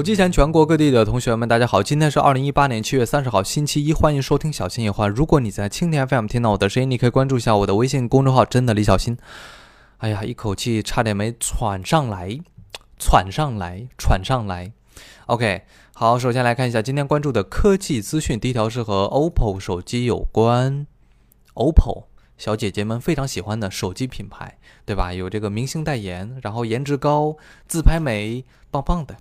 手机前全国各地的同学们，大家好！今天是二零一八年七月三十号，星期一，欢迎收听小新夜话。如果你在蜻蜓 FM 听到我的声音，你可以关注一下我的微信公众号“真的李小新”。哎呀，一口气差点没喘上来，喘上来，喘上来。OK，好，首先来看一下今天关注的科技资讯。第一条是和 OPPO 手机有关，OPPO 小姐姐们非常喜欢的手机品牌，对吧？有这个明星代言，然后颜值高，自拍美，棒棒的。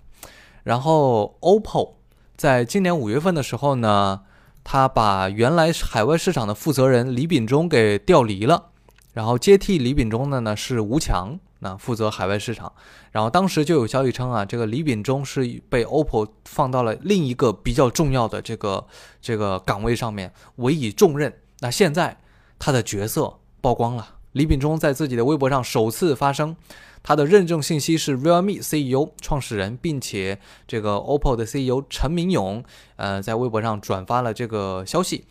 然后 OPPO 在今年五月份的时候呢，他把原来海外市场的负责人李秉忠给调离了。然后接替李秉忠的呢是吴强，那负责海外市场。然后当时就有消息称啊，这个李秉忠是被 OPPO 放到了另一个比较重要的这个这个岗位上面，委以重任。那现在他的角色曝光了，李秉忠在自己的微博上首次发声，他的认证信息是 Realme CEO 创始人，并且这个 OPPO 的 CEO 陈明勇，呃，在微博上转发了这个消息。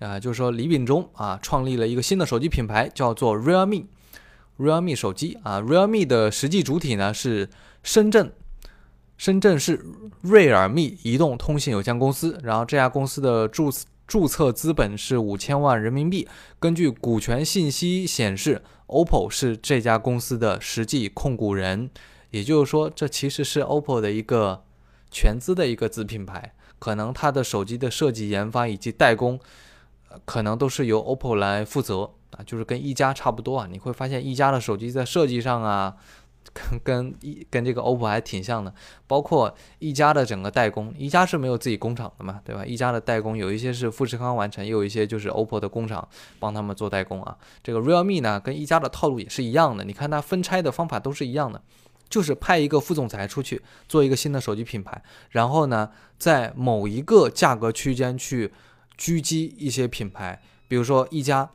啊，就是说李秉忠啊，创立了一个新的手机品牌，叫做 Realme，Realme 手机啊，Realme 的实际主体呢是深圳，深圳市瑞尔密移动通信有限公司，然后这家公司的注注册资本是五千万人民币。根据股权信息显示，OPPO 是这家公司的实际控股人，也就是说，这其实是 OPPO 的一个全资的一个子品牌，可能它的手机的设计、研发以及代工。可能都是由 OPPO 来负责啊，就是跟一加差不多啊。你会发现一加的手机在设计上啊，跟跟一跟这个 OPPO 还挺像的。包括一加的整个代工，一加是没有自己工厂的嘛，对吧？一加的代工有一些是富士康完成，也有一些就是 OPPO 的工厂帮他们做代工啊。这个 Realme 呢，跟一加的套路也是一样的。你看它分拆的方法都是一样的，就是派一个副总裁出去做一个新的手机品牌，然后呢，在某一个价格区间去。狙击一些品牌，比如说一加，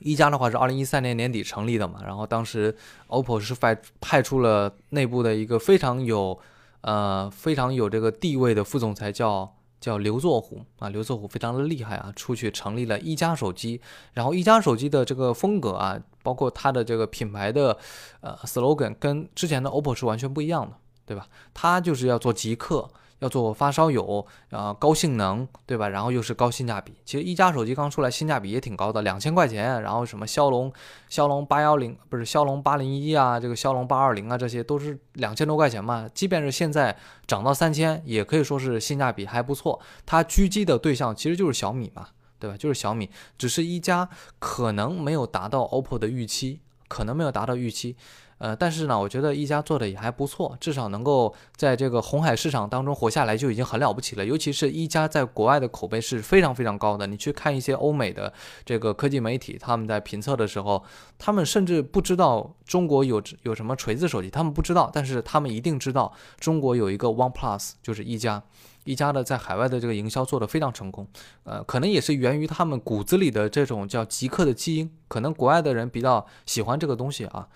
一加的话是二零一三年年底成立的嘛，然后当时 OPPO 是派派出了内部的一个非常有呃非常有这个地位的副总裁，叫叫刘作虎啊，刘作虎非常的厉害啊，出去成立了一加手机，然后一加手机的这个风格啊，包括它的这个品牌的呃 slogan 跟之前的 OPPO 是完全不一样的，对吧？它就是要做极客。要做发烧友，啊，高性能，对吧？然后又是高性价比。其实一加手机刚出来，性价比也挺高的，两千块钱。然后什么骁龙、骁龙八幺零不是骁龙八零一啊，这个骁龙八二零啊，这些都是两千多块钱嘛。即便是现在涨到三千，也可以说是性价比还不错。它狙击的对象其实就是小米嘛，对吧？就是小米，只是一加可能没有达到 OPPO 的预期，可能没有达到预期。呃，但是呢，我觉得一加做的也还不错，至少能够在这个红海市场当中活下来就已经很了不起了。尤其是一加在国外的口碑是非常非常高的。你去看一些欧美的这个科技媒体，他们在评测的时候，他们甚至不知道中国有有什么锤子手机，他们不知道，但是他们一定知道中国有一个 OnePlus，就是一加，一加的在海外的这个营销做得非常成功。呃，可能也是源于他们骨子里的这种叫极客的基因，可能国外的人比较喜欢这个东西啊。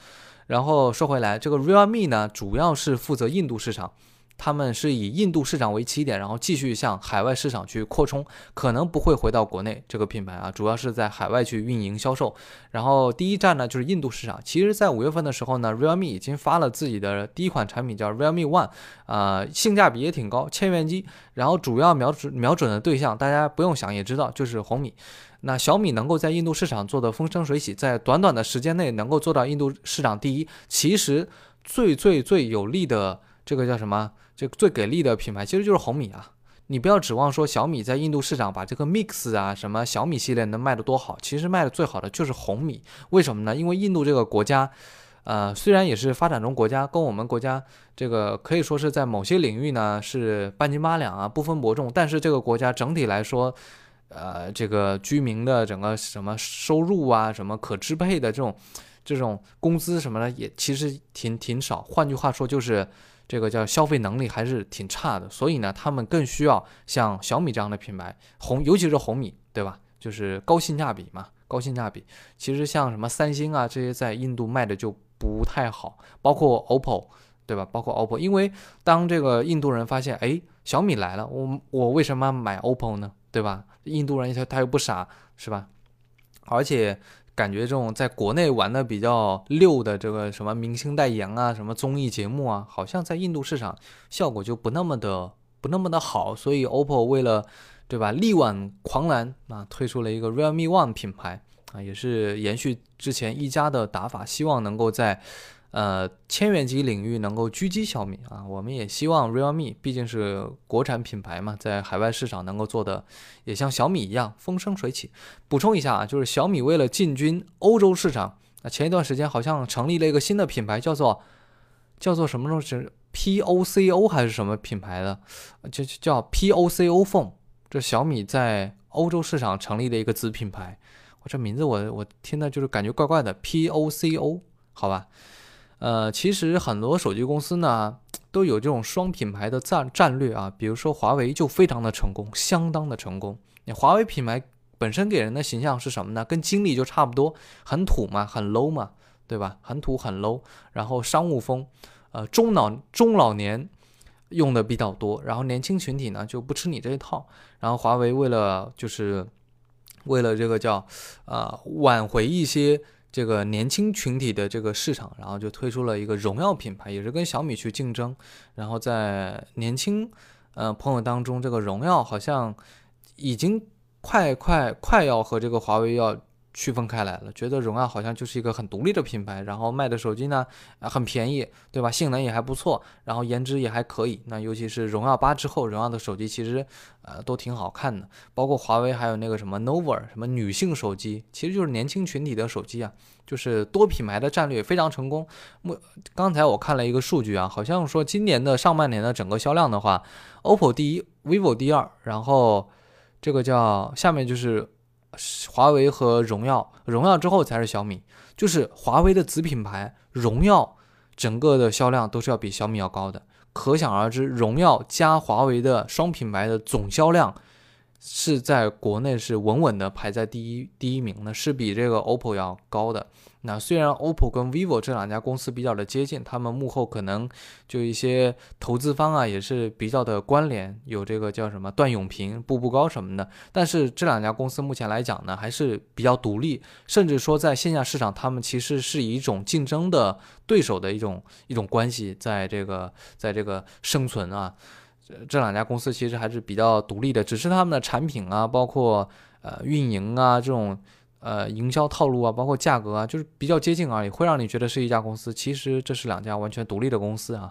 然后说回来，这个 Realme 呢，主要是负责印度市场，他们是以印度市场为起点，然后继续向海外市场去扩充，可能不会回到国内这个品牌啊，主要是在海外去运营销售。然后第一站呢就是印度市场。其实，在五月份的时候呢，Realme 已经发了自己的第一款产品，叫 Realme One，啊，性价比也挺高，千元机。然后主要瞄准瞄准的对象，大家不用想也知道，就是红米。那小米能够在印度市场做的风生水起，在短短的时间内能够做到印度市场第一，其实最最最有利的这个叫什么？这最给力的品牌其实就是红米啊！你不要指望说小米在印度市场把这个 Mix 啊什么小米系列能卖得多好，其实卖的最好的就是红米。为什么呢？因为印度这个国家，呃，虽然也是发展中国家，跟我们国家这个可以说是在某些领域呢是半斤八两啊，不分伯仲，但是这个国家整体来说。呃，这个居民的整个什么收入啊，什么可支配的这种这种工资什么的，也其实挺挺少。换句话说，就是这个叫消费能力还是挺差的。所以呢，他们更需要像小米这样的品牌，红尤其是红米，对吧？就是高性价比嘛，高性价比。其实像什么三星啊这些，在印度卖的就不太好，包括 OPPO，对吧？包括 OPPO，因为当这个印度人发现，哎，小米来了，我我为什么买 OPPO 呢？对吧？印度人他他又不傻，是吧？而且感觉这种在国内玩的比较溜的这个什么明星代言啊，什么综艺节目啊，好像在印度市场效果就不那么的不那么的好。所以 OPPO 为了对吧力挽狂澜啊，推出了一个 Realme One 品牌啊，也是延续之前一加的打法，希望能够在。呃，千元级领域能够狙击小米啊，我们也希望 Realme 毕竟是国产品牌嘛，在海外市场能够做的也像小米一样风生水起。补充一下啊，就是小米为了进军欧洲市场，那前一段时间好像成立了一个新的品牌，叫做叫做什么东西？POCO 还是什么品牌的？就叫 POCO Phone。这小米在欧洲市场成立的一个子品牌，我这名字我我听的就是感觉怪怪的，POCO 好吧？呃，其实很多手机公司呢都有这种双品牌的战战略啊，比如说华为就非常的成功，相当的成功。你华为品牌本身给人的形象是什么呢？跟金立就差不多，很土嘛，很 low 嘛，对吧？很土很 low，然后商务风，呃，中老中老年用的比较多，然后年轻群体呢就不吃你这一套。然后华为为了就是为了这个叫呃挽回一些。这个年轻群体的这个市场，然后就推出了一个荣耀品牌，也是跟小米去竞争。然后在年轻呃朋友当中，这个荣耀好像已经快快快要和这个华为要。区分开来了，觉得荣耀好像就是一个很独立的品牌，然后卖的手机呢，啊很便宜，对吧？性能也还不错，然后颜值也还可以。那尤其是荣耀八之后，荣耀的手机其实，呃，都挺好看的。包括华为还有那个什么 nova，什么女性手机，其实就是年轻群体的手机啊，就是多品牌的战略非常成功。目刚才我看了一个数据啊，好像说今年的上半年的整个销量的话，OPPO 第一，vivo 第二，然后这个叫下面就是。华为和荣耀，荣耀之后才是小米，就是华为的子品牌荣耀，整个的销量都是要比小米要高的，可想而知，荣耀加华为的双品牌的总销量。是在国内是稳稳的排在第一第一名的，是比这个 OPPO 要高的。那虽然 OPPO 跟 vivo 这两家公司比较的接近，他们幕后可能就一些投资方啊也是比较的关联，有这个叫什么段永平、步步高什么的。但是这两家公司目前来讲呢，还是比较独立，甚至说在线下市场，他们其实是以一种竞争的对手的一种一种关系，在这个在这个生存啊。这两家公司其实还是比较独立的，只是他们的产品啊，包括呃运营啊这种呃营销套路啊，包括价格啊，就是比较接近而已，会让你觉得是一家公司。其实这是两家完全独立的公司啊。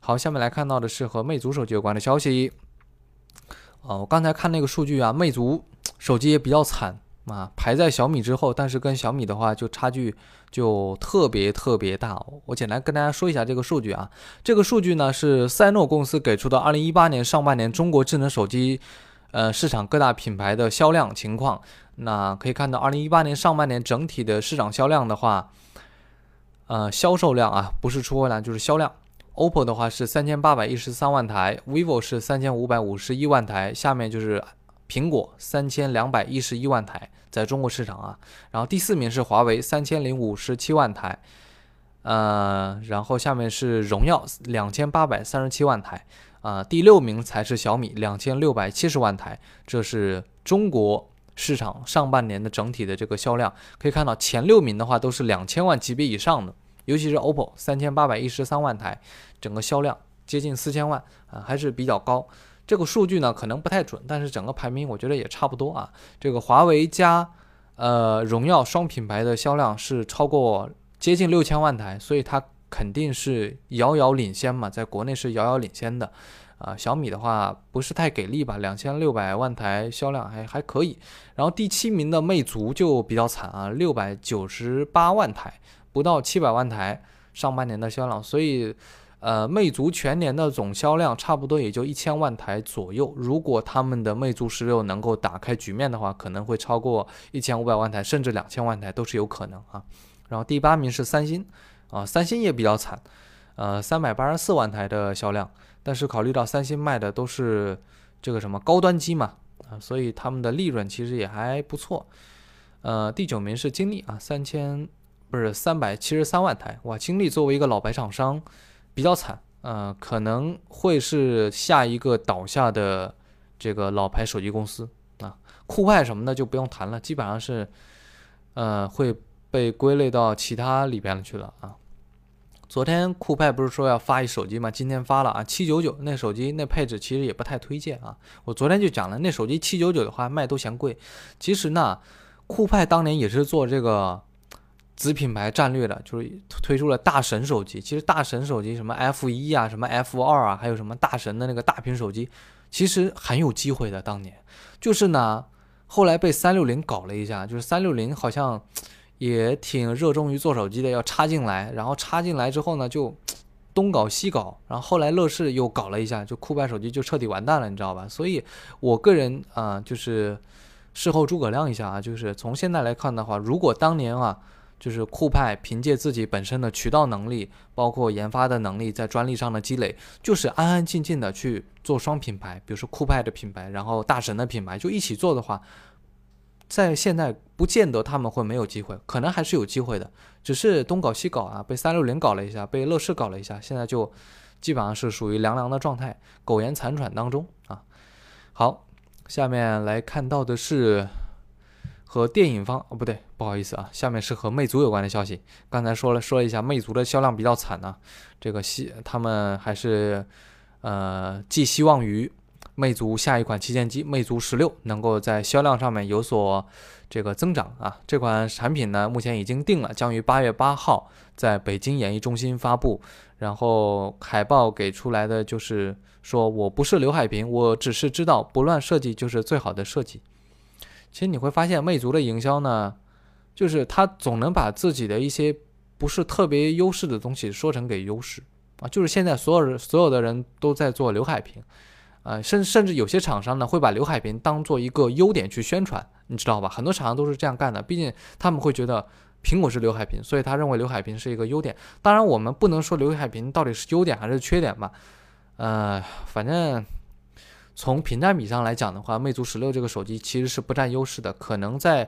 好，下面来看到的是和魅族手机有关的消息。哦，我刚才看那个数据啊，魅族手机也比较惨。啊，排在小米之后，但是跟小米的话就差距就特别特别大。我简单跟大家说一下这个数据啊，这个数据呢是赛诺公司给出的，二零一八年上半年中国智能手机呃市场各大品牌的销量情况。那可以看到，二零一八年上半年整体的市场销量的话，呃，销售量啊不是出货量就是销量。OPPO 的话是三千八百一十三万台，vivo 是三千五百五十一万台，下面就是。苹果三千两百一十一万台在中国市场啊，然后第四名是华为三千零五十七万台，呃，然后下面是荣耀两千八百三十七万台，啊，第六名才是小米两千六百七十万台，这是中国市场上半年的整体的这个销量，可以看到前六名的话都是两千万级别以上的，尤其是 OPPO 三千八百一十三万台，整个销量接近四千万啊，还是比较高。这个数据呢可能不太准，但是整个排名我觉得也差不多啊。这个华为加呃荣耀双品牌的销量是超过接近六千万台，所以它肯定是遥遥领先嘛，在国内是遥遥领先的。啊，小米的话不是太给力吧，两千六百万台销量还还可以。然后第七名的魅族就比较惨啊，六百九十八万台，不到七百万台上半年的销量，所以。呃，魅族全年的总销量差不多也就一千万台左右。如果他们的魅族十六能够打开局面的话，可能会超过一千五百万台，甚至两千万台都是有可能啊。然后第八名是三星，啊，三星也比较惨，呃，三百八十四万台的销量。但是考虑到三星卖的都是这个什么高端机嘛，啊，所以他们的利润其实也还不错。呃，第九名是金立啊，三千不是三百七十三万台，哇，金立作为一个老牌厂商。比较惨，呃，可能会是下一个倒下的这个老牌手机公司啊，酷派什么的就不用谈了，基本上是，呃，会被归类到其他里边去了啊。昨天酷派不是说要发一手机吗？今天发了啊，七九九那手机那配置其实也不太推荐啊。我昨天就讲了，那手机七九九的话卖都嫌贵。其实呢，酷派当年也是做这个子品牌战略的，就是推出了大神手机。其实大神手机什么 F 一啊，什么 F 二啊，还有什么大神的那个大屏手机，其实很有机会的。当年就是呢，后来被三六零搞了一下，就是三六零好像。也挺热衷于做手机的，要插进来，然后插进来之后呢，就东搞西搞，然后后来乐视又搞了一下，就酷派手机就彻底完蛋了，你知道吧？所以我个人啊，就是事后诸葛亮一下啊，就是从现在来看的话，如果当年啊，就是酷派凭借自己本身的渠道能力，包括研发的能力，在专利上的积累，就是安安静静的去做双品牌，比如说酷派的品牌，然后大神的品牌，就一起做的话。在现在不见得他们会没有机会，可能还是有机会的，只是东搞西搞啊，被三六零搞了一下，被乐视搞了一下，现在就基本上是属于凉凉的状态，苟延残喘当中啊。好，下面来看到的是和电影方哦不对，不好意思啊，下面是和魅族有关的消息。刚才说了说了一下，魅族的销量比较惨呢，这个希他们还是呃寄希望于。魅族下一款旗舰机魅族十六能够在销量上面有所这个增长啊！这款产品呢，目前已经定了，将于八月八号在北京演艺中心发布。然后海报给出来的就是说我不是刘海平，我只是知道不乱设计就是最好的设计。其实你会发现，魅族的营销呢，就是他总能把自己的一些不是特别优势的东西说成给优势啊！就是现在所有人所有的人都在做刘海平。呃，甚甚至有些厂商呢，会把刘海屏当做一个优点去宣传，你知道吧？很多厂商都是这样干的，毕竟他们会觉得苹果是刘海屏，所以他认为刘海屏是一个优点。当然，我们不能说刘海屏到底是优点还是缺点吧。呃，反正从屏占比上来讲的话，魅族十六这个手机其实是不占优势的。可能在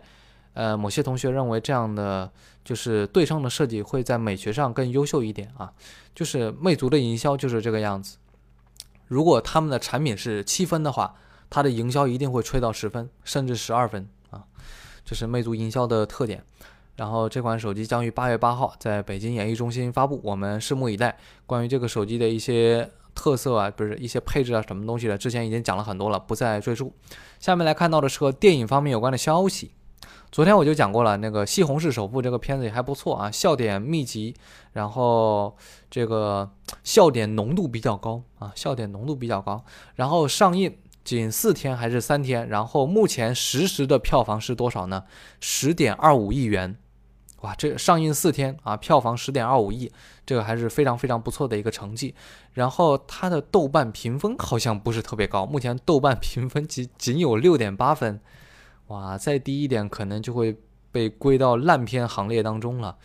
呃某些同学认为这样的就是对称的设计会在美学上更优秀一点啊。就是魅族的营销就是这个样子。如果他们的产品是七分的话，它的营销一定会吹到十分，甚至十二分啊！这是魅族营销的特点。然后这款手机将于八月八号在北京演艺中心发布，我们拭目以待。关于这个手机的一些特色啊，不是一些配置啊，什么东西的，之前已经讲了很多了，不再赘述。下面来看到的是和电影方面有关的消息。昨天我就讲过了，那个《西红柿首富》这个片子也还不错啊，笑点密集，然后这个笑点浓度比较高啊，笑点浓度比较高。然后上映仅四天还是三天，然后目前实时的票房是多少呢？十点二五亿元，哇，这上映四天啊，票房十点二五亿，这个还是非常非常不错的一个成绩。然后它的豆瓣评分好像不是特别高，目前豆瓣评分仅仅有六点八分。哇，再低一点可能就会被归到烂片行列当中了。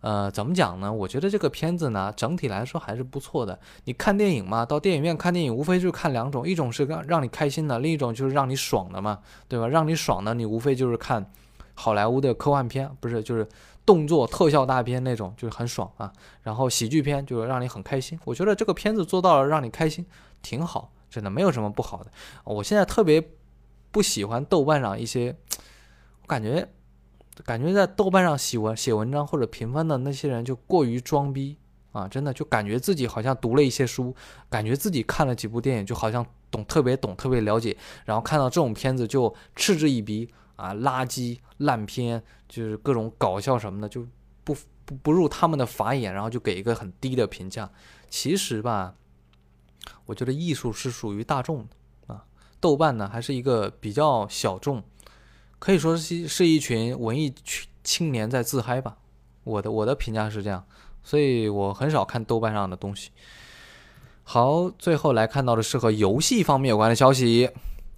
呃，怎么讲呢？我觉得这个片子呢，整体来说还是不错的。你看电影嘛，到电影院看电影，无非就是看两种，一种是让让你开心的，另一种就是让你爽的嘛，对吧？让你爽的，你无非就是看好莱坞的科幻片，不是就是动作特效大片那种，就是很爽啊。然后喜剧片就是让你很开心。我觉得这个片子做到了让你开心，挺好，真的没有什么不好的。我现在特别。不喜欢豆瓣上一些，我感觉，感觉在豆瓣上写文写文章或者评分的那些人就过于装逼啊！真的就感觉自己好像读了一些书，感觉自己看了几部电影，就好像懂特别懂特别了解，然后看到这种片子就嗤之以鼻啊！垃圾烂片就是各种搞笑什么的，就不不不入他们的法眼，然后就给一个很低的评价。其实吧，我觉得艺术是属于大众的。豆瓣呢，还是一个比较小众，可以说是是一群文艺青年在自嗨吧。我的我的评价是这样，所以我很少看豆瓣上的东西。好，最后来看到的是和游戏方面有关的消息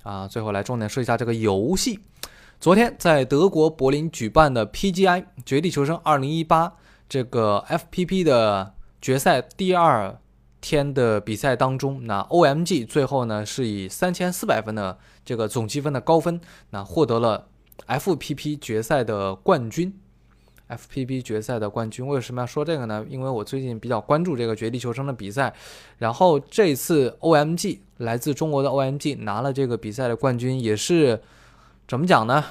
啊。最后来重点说一下这个游戏。昨天在德国柏林举办的 PGI《绝地求生2018》这个 FPP 的决赛第二。天的比赛当中，那 OMG 最后呢是以三千四百分的这个总积分的高分，那获得了 FPP 决赛的冠军。FPP 决赛的冠军为什么要说这个呢？因为我最近比较关注这个绝地求生的比赛，然后这次 OMG 来自中国的 OMG 拿了这个比赛的冠军，也是怎么讲呢？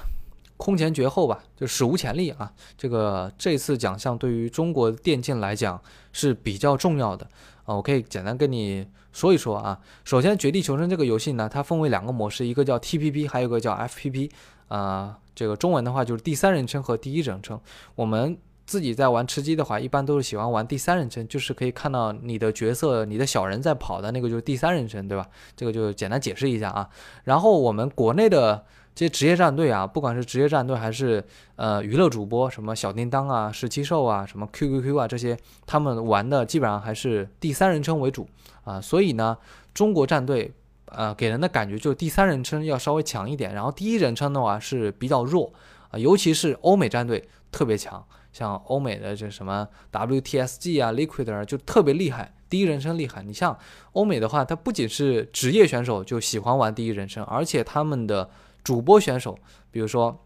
空前绝后吧，就史无前例啊！这个这次奖项对于中国电竞来讲是比较重要的啊，我可以简单跟你说一说啊。首先，《绝地求生》这个游戏呢，它分为两个模式，一个叫 TPP，还有一个叫 FPP 啊。这个中文的话就是第三人称和第一人称。我们自己在玩吃鸡的话，一般都是喜欢玩第三人称，就是可以看到你的角色、你的小人在跑的那个就是第三人称，对吧？这个就简单解释一下啊。然后我们国内的。这些职业战队啊，不管是职业战队还是呃娱乐主播，什么小叮当啊、十七兽啊、什么 QQQ 啊这些，他们玩的基本上还是第三人称为主啊。所以呢，中国战队呃给人的感觉就是第三人称要稍微强一点，然后第一人称的话是比较弱啊。尤其是欧美战队特别强，像欧美的这什么 WTSG 啊、Liquid 啊就特别厉害，第一人称厉害。你像欧美的话，他不仅是职业选手就喜欢玩第一人称，而且他们的主播选手，比如说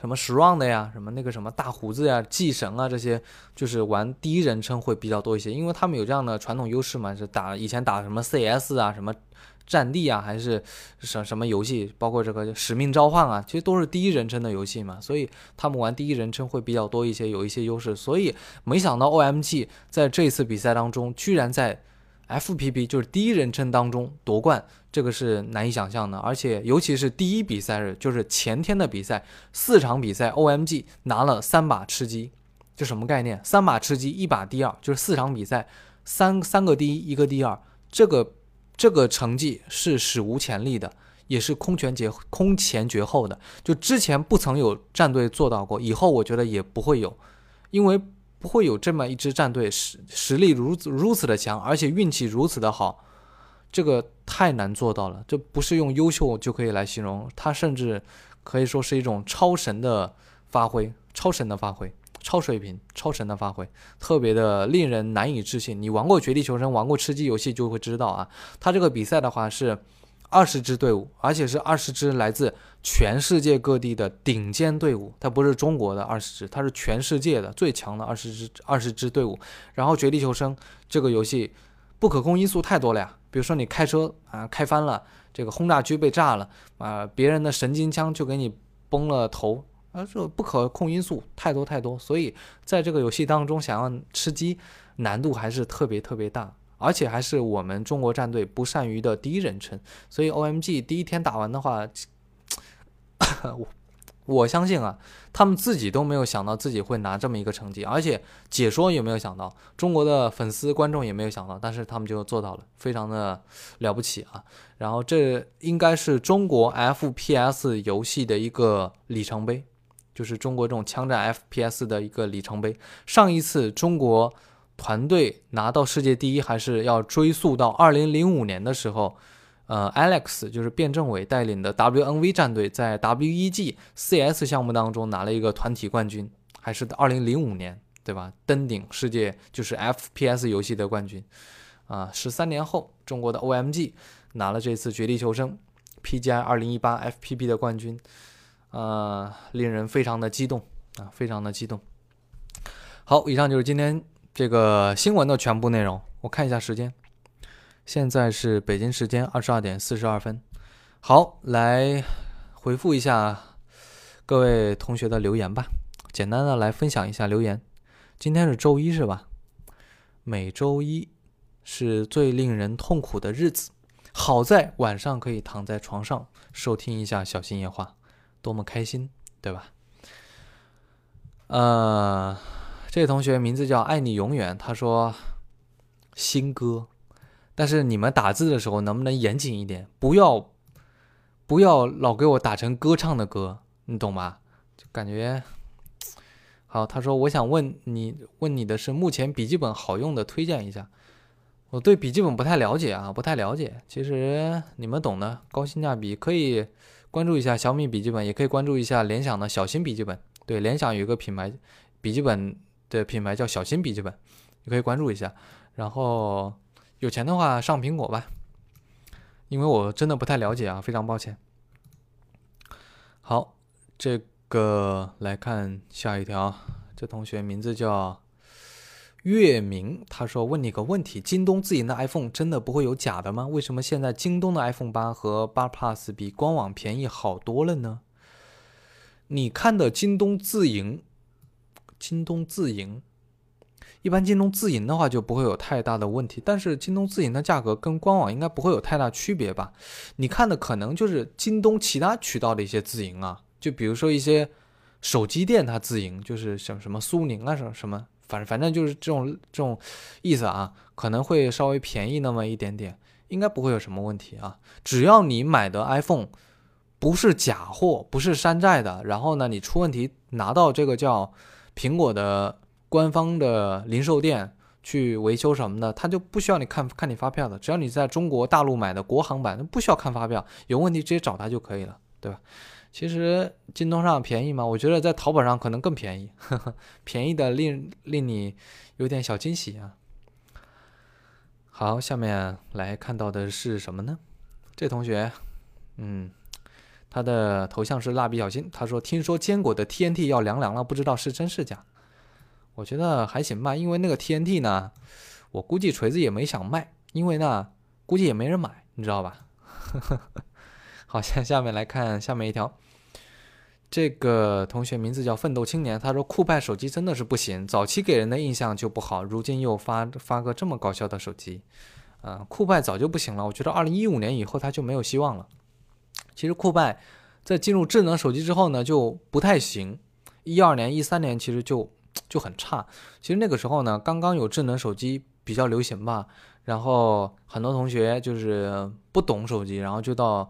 什么 Strong 的呀，什么那个什么大胡子呀、祭神啊，这些就是玩第一人称会比较多一些，因为他们有这样的传统优势嘛，是打以前打什么 CS 啊、什么战地啊，还是什什么游戏，包括这个使命召唤啊，其实都是第一人称的游戏嘛，所以他们玩第一人称会比较多一些，有一些优势。所以没想到 OMG 在这次比赛当中，居然在 FPP 就是第一人称当中夺冠。这个是难以想象的，而且尤其是第一比赛日，就是前天的比赛，四场比赛，OMG 拿了三把吃鸡，这什么概念？三把吃鸡，一把第二，就是四场比赛，三三个第一，一个第二，这个这个成绩是史无前例的，也是空前绝空前绝后的，就之前不曾有战队做到过，以后我觉得也不会有，因为不会有这么一支战队实实力如此如此的强，而且运气如此的好。这个太难做到了，这不是用优秀就可以来形容，它甚至可以说是一种超神的发挥，超神的发挥，超水平，超神的发挥，特别的令人难以置信。你玩过《绝地求生》，玩过吃鸡游戏就会知道啊，它这个比赛的话是二十支队伍，而且是二十支来自全世界各地的顶尖队伍，它不是中国的二十支，它是全世界的最强的二十支二十支队伍。然后《绝地求生》这个游戏不可控因素太多了呀。比如说你开车啊开翻了，这个轰炸机被炸了啊，别人的神经枪就给你崩了头啊，这不可控因素太多太多，所以在这个游戏当中想要吃鸡难度还是特别特别大，而且还是我们中国战队不善于的第一人称，所以 OMG 第一天打完的话，我。我相信啊，他们自己都没有想到自己会拿这么一个成绩，而且解说也没有想到，中国的粉丝观众也没有想到，但是他们就做到了，非常的了不起啊！然后这应该是中国 FPS 游戏的一个里程碑，就是中国这种枪战 FPS 的一个里程碑。上一次中国团队拿到世界第一，还是要追溯到2005年的时候。呃，Alex 就是卞政伟带领的 WNV 战队在 WEG CS 项目当中拿了一个团体冠军，还是二零零五年，对吧？登顶世界就是 FPS 游戏的冠军。啊，十三年后，中国的 OMG 拿了这次绝地求生 PGI 二零一八 FPB 的冠军，呃，令人非常的激动啊，非常的激动。好，以上就是今天这个新闻的全部内容。我看一下时间。现在是北京时间二十二点四十二分。好，来回复一下各位同学的留言吧。简单的来分享一下留言。今天是周一，是吧？每周一是最令人痛苦的日子。好在晚上可以躺在床上收听一下小心夜话，多么开心，对吧？呃，这位同学名字叫爱你永远，他说新歌。但是你们打字的时候能不能严谨一点？不要，不要老给我打成歌唱的歌，你懂吗？就感觉好。他说：“我想问你，问你的是目前笔记本好用的，推荐一下。”我对笔记本不太了解啊，不太了解。其实你们懂的，高性价比可以关注一下小米笔记本，也可以关注一下联想的小新笔记本。对，联想有一个品牌笔记本的品牌叫小新笔记本，你可以关注一下。然后。有钱的话上苹果吧，因为我真的不太了解啊，非常抱歉。好，这个来看下一条，这同学名字叫月明，他说问你个问题：京东自营的 iPhone 真的不会有假的吗？为什么现在京东的 iPhone 八和八 Plus 比官网便宜好多了呢？你看的京东自营，京东自营，一般京东自营的话就不会有太大的问题。但是京东自营的价格跟官网应该不会有太大区别吧？你看的可能就是京东其他渠道的一些自营啊，就比如说一些手机店它自营，就是像什么苏宁啊什么什么，反正反正就是这种这种意思啊，可能会稍微便宜那么一点点，应该不会有什么问题啊。只要你买的 iPhone。不是假货，不是山寨的。然后呢，你出问题拿到这个叫苹果的官方的零售店去维修什么的，他就不需要你看看你发票的。只要你在中国大陆买的国行版，那不需要看发票，有问题直接找他就可以了，对吧？其实京东上便宜吗？我觉得在淘宝上可能更便宜，呵 呵便宜的令令你有点小惊喜啊。好，下面来看到的是什么呢？这同学，嗯。他的头像是蜡笔小新。他说：“听说坚果的 TNT 要凉凉了，不知道是真是假。”我觉得还行吧，因为那个 TNT 呢，我估计锤子也没想卖，因为呢，估计也没人买，你知道吧？好，下下面来看下面一条。这个同学名字叫奋斗青年，他说：“酷派手机真的是不行，早期给人的印象就不好，如今又发发个这么搞笑的手机，啊，酷派早就不行了。我觉得二零一五年以后他就没有希望了。”其实酷派在进入智能手机之后呢，就不太行。一二年、一三年其实就就很差。其实那个时候呢，刚刚有智能手机比较流行吧，然后很多同学就是不懂手机，然后就到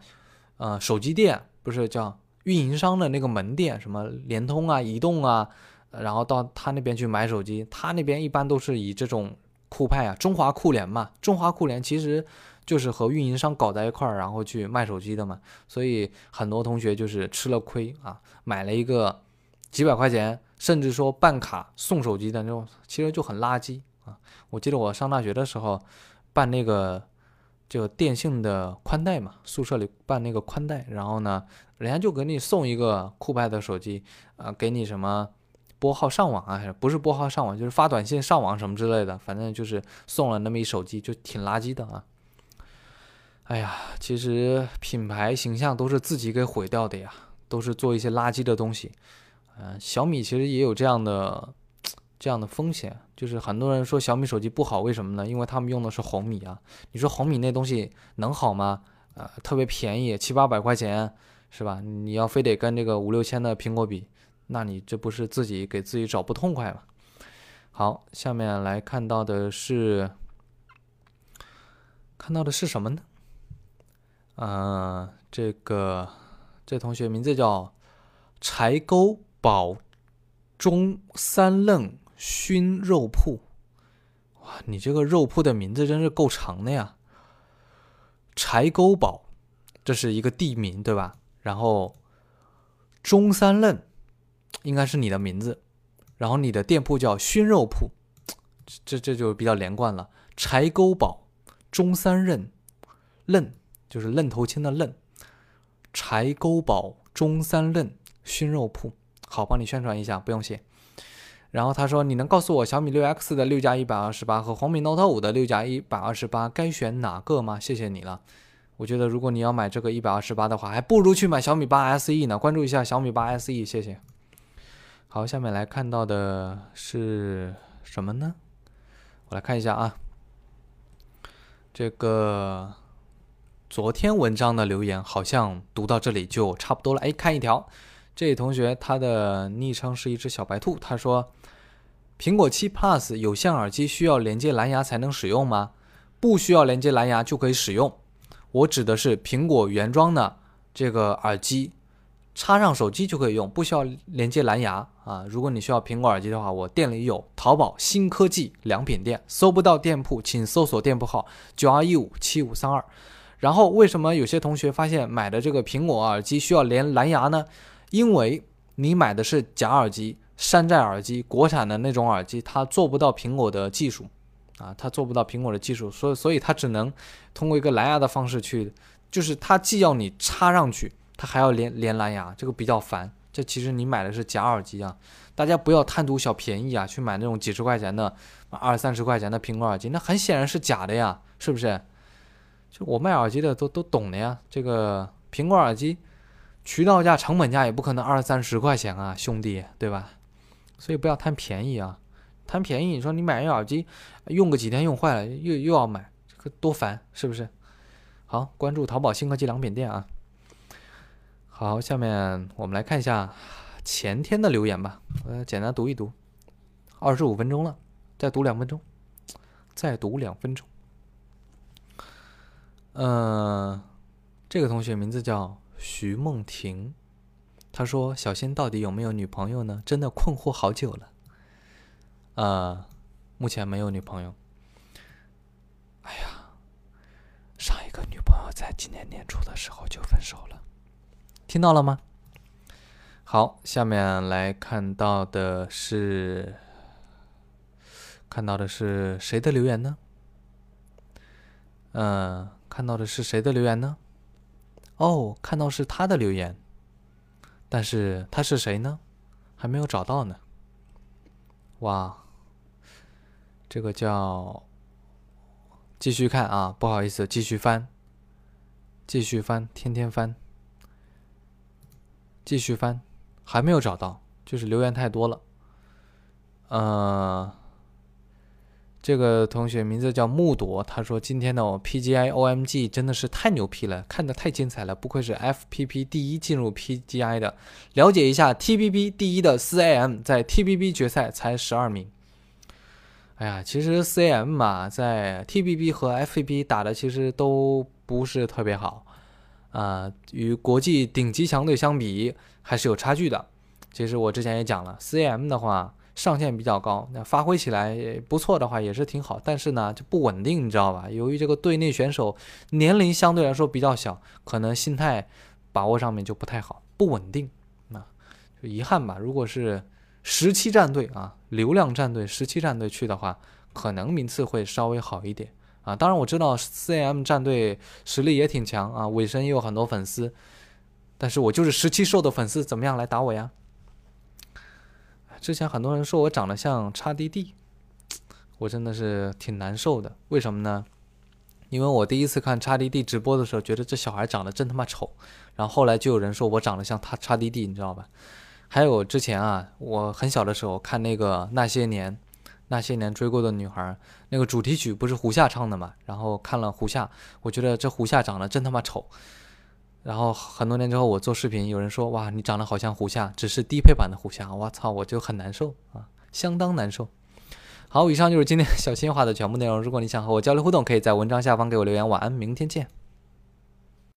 呃手机店，不是叫运营商的那个门店，什么联通啊、移动啊，然后到他那边去买手机。他那边一般都是以这种酷派啊，中华酷联嘛，中华酷联其实。就是和运营商搞在一块儿，然后去卖手机的嘛，所以很多同学就是吃了亏啊，买了一个几百块钱，甚至说办卡送手机的那种，其实就很垃圾啊。我记得我上大学的时候办那个就电信的宽带嘛，宿舍里办那个宽带，然后呢，人家就给你送一个酷派的手机啊，给你什么拨号上网啊，还是不是拨号上网，就是发短信上网什么之类的，反正就是送了那么一手机，就挺垃圾的啊。哎呀，其实品牌形象都是自己给毁掉的呀，都是做一些垃圾的东西。嗯，小米其实也有这样的这样的风险，就是很多人说小米手机不好，为什么呢？因为他们用的是红米啊。你说红米那东西能好吗？呃，特别便宜，七八百块钱，是吧？你要非得跟这个五六千的苹果比，那你这不是自己给自己找不痛快吗？好，下面来看到的是看到的是什么呢？嗯，这个这同学名字叫柴沟宝中三愣熏肉铺。哇，你这个肉铺的名字真是够长的呀！柴沟堡，这是一个地名对吧？然后中三愣应该是你的名字，然后你的店铺叫熏肉铺，这这就比较连贯了。柴沟堡中三愣愣。就是愣头青的愣，柴沟堡中三愣熏肉铺，好，帮你宣传一下，不用谢。然后他说：“你能告诉我小米六 X 的六加一百二十八和红米 Note 五的六加一百二十八该选哪个吗？”谢谢你了。我觉得如果你要买这个一百二十八的话，还不如去买小米八 SE 呢。关注一下小米八 SE，谢谢。好，下面来看到的是什么呢？我来看一下啊，这个。昨天文章的留言好像读到这里就差不多了。哎，看一条，这位同学他的昵称是一只小白兔，他说：“苹果七 Plus 有线耳机需要连接蓝牙才能使用吗？不需要连接蓝牙就可以使用。我指的是苹果原装的这个耳机，插上手机就可以用，不需要连接蓝牙啊。如果你需要苹果耳机的话，我店里有，淘宝新科技良品店，搜不到店铺，请搜索店铺号九二一五七五三二。”然后为什么有些同学发现买的这个苹果耳机需要连蓝牙呢？因为你买的是假耳机、山寨耳机、国产的那种耳机，它做不到苹果的技术，啊，它做不到苹果的技术，所以所以它只能通过一个蓝牙的方式去，就是它既要你插上去，它还要连连蓝牙，这个比较烦。这其实你买的是假耳机啊，大家不要贪图小便宜啊，去买那种几十块钱的、二三十块钱的苹果耳机，那很显然是假的呀，是不是？就我卖耳机的都都懂的呀，这个苹果耳机渠道价、成本价也不可能二三十块钱啊，兄弟，对吧？所以不要贪便宜啊！贪便宜，你说你买一耳机，用个几天用坏了，又又要买，这个多烦，是不是？好，关注淘宝新科技良品店啊。好，下面我们来看一下前天的留言吧，我简单读一读。二十五分钟了，再读两分钟，再读两分钟。嗯，这个同学名字叫徐梦婷，他说：“小新到底有没有女朋友呢？真的困惑好久了。”呃，目前没有女朋友。哎呀，上一个女朋友在今年年初的时候就分手了。听到了吗？好，下面来看到的是，看到的是谁的留言呢？嗯，看到的是谁的留言呢？哦，看到是他的留言，但是他是谁呢？还没有找到呢。哇，这个叫继续看啊，不好意思，继续翻，继续翻，天天翻。继续翻，还没有找到，就是留言太多了。呃，这个同学名字叫木朵，他说今天的 PGI OMG 真的是太牛批了，看的太精彩了，不愧是 FPP 第一进入 PGI 的。了解一下 TPP 第一的 4AM，在 TPP 决赛才十二名。哎呀，其实 4AM 嘛，在 TPP 和 FPP 打的其实都不是特别好。啊，与国际顶级强队相比还是有差距的。其实我之前也讲了，CM 的话上限比较高，那发挥起来不错的话也是挺好，但是呢就不稳定，你知道吧？由于这个队内选手年龄相对来说比较小，可能心态把握上面就不太好，不稳定。那就遗憾吧。如果是十七战队啊，流量战队十七战队去的话，可能名次会稍微好一点。啊，当然我知道 CM 战队实力也挺强啊，尾声也有很多粉丝，但是我就是十七兽的粉丝，怎么样来打我呀？之前很多人说我长得像叉 D D，我真的是挺难受的。为什么呢？因为我第一次看叉 D D 直播的时候，觉得这小孩长得真他妈丑，然后后来就有人说我长得像他叉 D D，你知道吧？还有之前啊，我很小的时候看那个那些年。那些年追过的女孩，那个主题曲不是胡夏唱的嘛？然后看了胡夏，我觉得这胡夏长得真他妈丑。然后很多年之后我做视频，有人说哇，你长得好像胡夏，只是低配版的胡夏。我操，我就很难受啊，相当难受。好，以上就是今天 小新话的全部内容。如果你想和我交流互动，可以在文章下方给我留言。晚安，明天见。